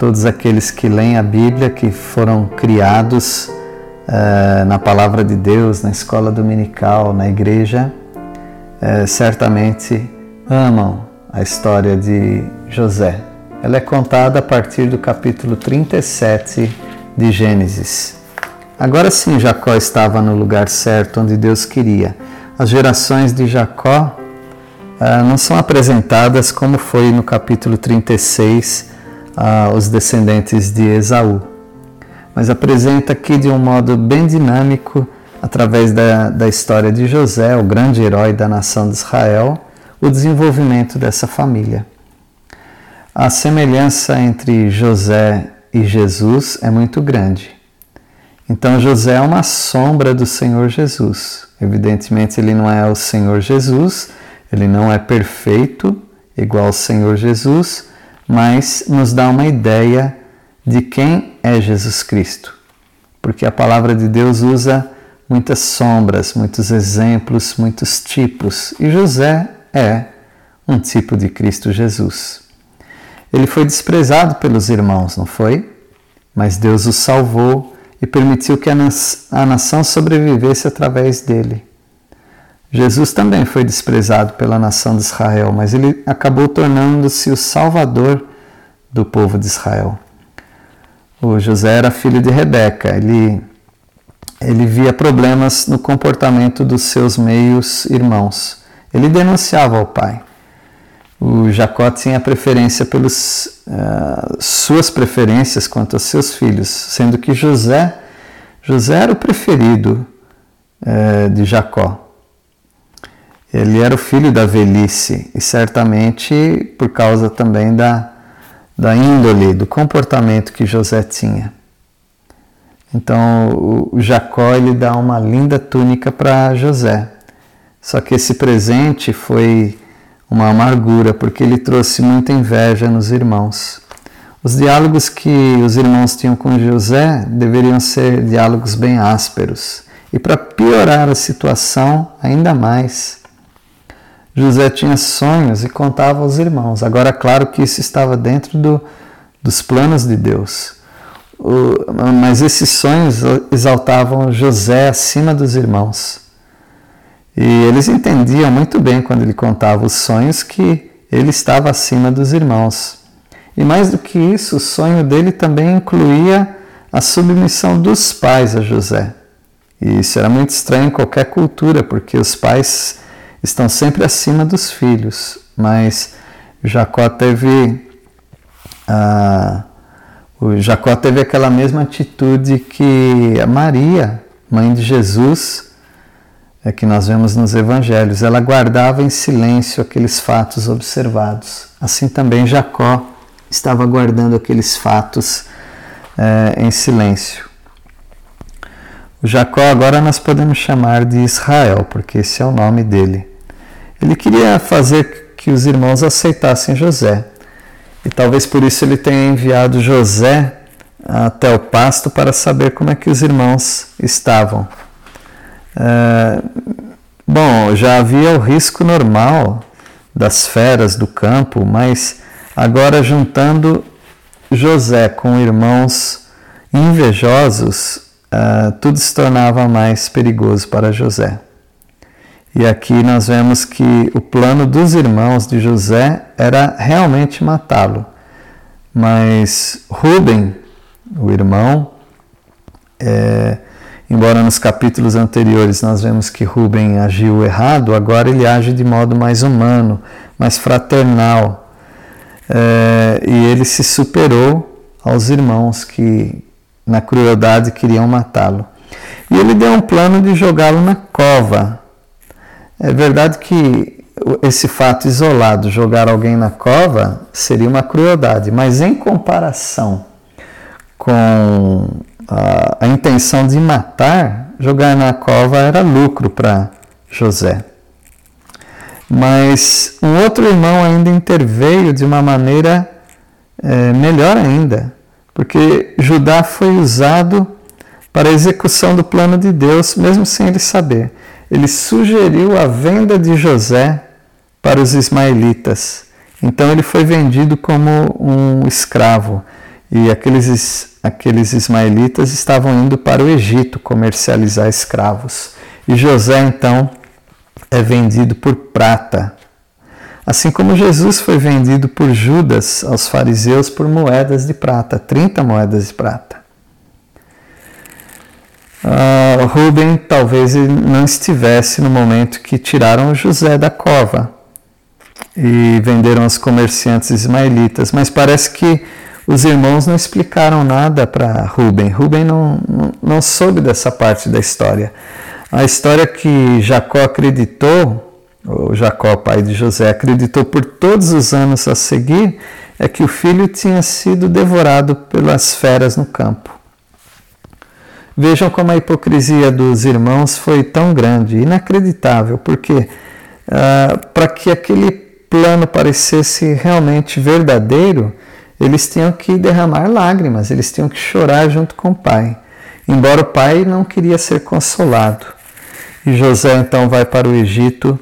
Todos aqueles que leem a Bíblia, que foram criados uh, na palavra de Deus, na escola dominical, na igreja, uh, certamente amam a história de José. Ela é contada a partir do capítulo 37 de Gênesis. Agora sim, Jacó estava no lugar certo onde Deus queria. As gerações de Jacó uh, não são apresentadas como foi no capítulo 36 aos descendentes de Esaú. Mas apresenta aqui de um modo bem dinâmico, através da, da história de José, o grande herói da nação de Israel, o desenvolvimento dessa família. A semelhança entre José e Jesus é muito grande. Então, José é uma sombra do Senhor Jesus. Evidentemente, ele não é o Senhor Jesus, ele não é perfeito, igual ao Senhor Jesus, mas nos dá uma ideia de quem é Jesus Cristo. Porque a palavra de Deus usa muitas sombras, muitos exemplos, muitos tipos, e José é um tipo de Cristo Jesus. Ele foi desprezado pelos irmãos, não foi? Mas Deus o salvou e permitiu que a nação sobrevivesse através dele. Jesus também foi desprezado pela nação de Israel, mas ele acabou tornando-se o salvador do povo de Israel. O José era filho de Rebeca, ele, ele via problemas no comportamento dos seus meios irmãos. Ele denunciava ao pai. O Jacó tinha preferência pelas uh, eh, suas preferências quanto aos seus filhos, sendo que José, José era o preferido uh, de Jacó. Ele era o filho da velhice e certamente por causa também da, da índole, do comportamento que José tinha. Então o Jacó ele dá uma linda túnica para José. Só que esse presente foi uma amargura, porque ele trouxe muita inveja nos irmãos. Os diálogos que os irmãos tinham com José deveriam ser diálogos bem ásperos. E para piorar a situação ainda mais, José tinha sonhos e contava aos irmãos. Agora, claro que isso estava dentro do, dos planos de Deus. O, mas esses sonhos exaltavam José acima dos irmãos. E eles entendiam muito bem quando ele contava os sonhos que ele estava acima dos irmãos. E mais do que isso, o sonho dele também incluía a submissão dos pais a José. E isso era muito estranho em qualquer cultura, porque os pais estão sempre acima dos filhos, mas Jacó teve ah, o Jacó teve aquela mesma atitude que a Maria, mãe de Jesus, é que nós vemos nos evangelhos. Ela guardava em silêncio aqueles fatos observados. Assim também Jacó estava guardando aqueles fatos é, em silêncio. O Jacó agora nós podemos chamar de Israel, porque esse é o nome dele. Ele queria fazer que os irmãos aceitassem José. E talvez por isso ele tenha enviado José até o pasto para saber como é que os irmãos estavam. É, bom, já havia o risco normal das feras do campo, mas agora juntando José com irmãos invejosos, uh, tudo se tornava mais perigoso para José. E aqui nós vemos que o plano dos irmãos de José era realmente matá-lo. Mas Rubem, o irmão, é, embora nos capítulos anteriores nós vemos que Rubem agiu errado, agora ele age de modo mais humano, mais fraternal. É, e ele se superou aos irmãos que, na crueldade, queriam matá-lo. E ele deu um plano de jogá-lo na cova. É verdade que esse fato isolado, jogar alguém na cova, seria uma crueldade, mas em comparação com a, a intenção de matar, jogar na cova era lucro para José. Mas um outro irmão ainda interveio de uma maneira é, melhor ainda, porque Judá foi usado para a execução do plano de Deus, mesmo sem ele saber. Ele sugeriu a venda de José para os ismaelitas. Então ele foi vendido como um escravo e aqueles, aqueles ismaelitas estavam indo para o Egito comercializar escravos. E José então é vendido por prata. Assim como Jesus foi vendido por Judas aos fariseus por moedas de prata, 30 moedas de prata. Uh, Rubem talvez não estivesse no momento que tiraram José da cova e venderam aos comerciantes ismaelitas, mas parece que os irmãos não explicaram nada para Rubem. Rubem não, não, não soube dessa parte da história. A história que Jacó acreditou, o Jacó, pai de José, acreditou por todos os anos a seguir, é que o filho tinha sido devorado pelas feras no campo. Vejam como a hipocrisia dos irmãos foi tão grande, inacreditável, porque uh, para que aquele plano parecesse realmente verdadeiro, eles tinham que derramar lágrimas, eles tinham que chorar junto com o pai, embora o pai não queria ser consolado. E José então vai para o Egito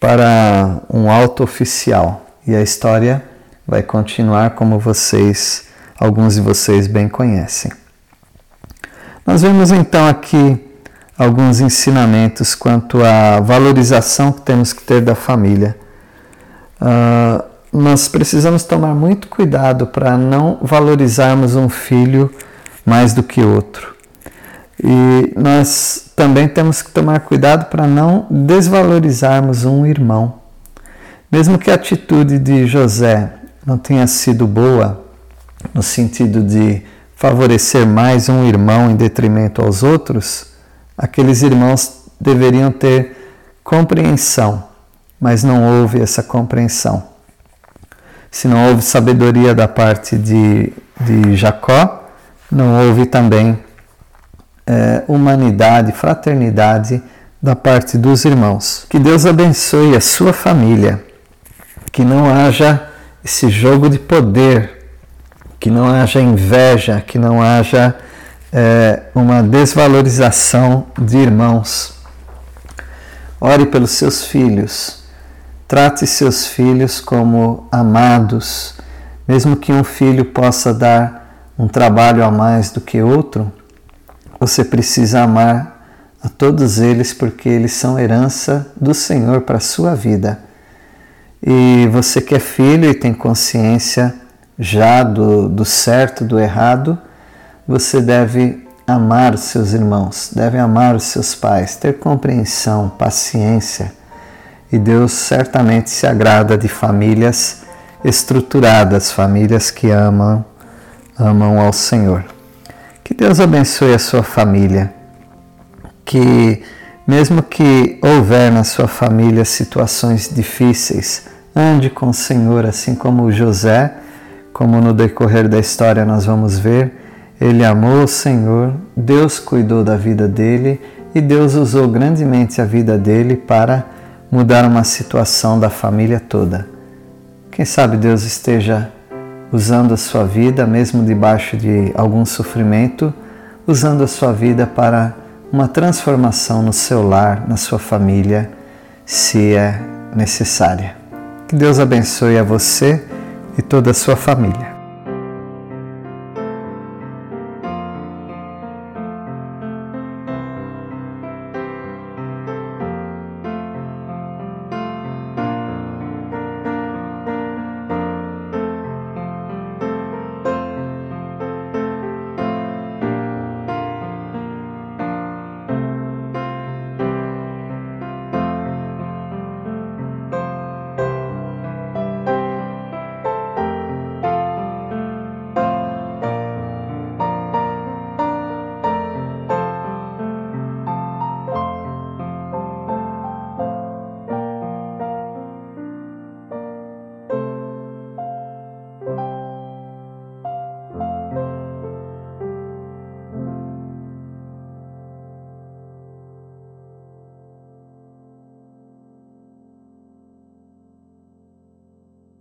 para um alto oficial. E a história vai continuar como vocês, alguns de vocês bem conhecem. Nós vemos então aqui alguns ensinamentos quanto à valorização que temos que ter da família. Uh, nós precisamos tomar muito cuidado para não valorizarmos um filho mais do que outro. E nós também temos que tomar cuidado para não desvalorizarmos um irmão. Mesmo que a atitude de José não tenha sido boa, no sentido de favorecer mais um irmão em detrimento aos outros, aqueles irmãos deveriam ter compreensão, mas não houve essa compreensão se não houve sabedoria da parte de, de Jacó, não houve também é, humanidade, fraternidade da parte dos irmãos. Que Deus abençoe a sua família, que não haja esse jogo de poder, que não haja inveja, que não haja é, uma desvalorização de irmãos. Ore pelos seus filhos Trate seus filhos como amados, mesmo que um filho possa dar um trabalho a mais do que outro, você precisa amar a todos eles porque eles são herança do Senhor para a sua vida. E você que é filho e tem consciência já do, do certo, do errado, você deve amar os seus irmãos, deve amar os seus pais, ter compreensão, paciência e Deus certamente se agrada de famílias estruturadas, famílias que amam, amam ao Senhor. Que Deus abençoe a sua família. Que mesmo que houver na sua família situações difíceis, ande com o Senhor, assim como José, como no decorrer da história nós vamos ver, ele amou o Senhor, Deus cuidou da vida dele e Deus usou grandemente a vida dele para mudar uma situação da família toda. Quem sabe Deus esteja usando a sua vida, mesmo debaixo de algum sofrimento, usando a sua vida para uma transformação no seu lar, na sua família, se é necessária. Que Deus abençoe a você e toda a sua família.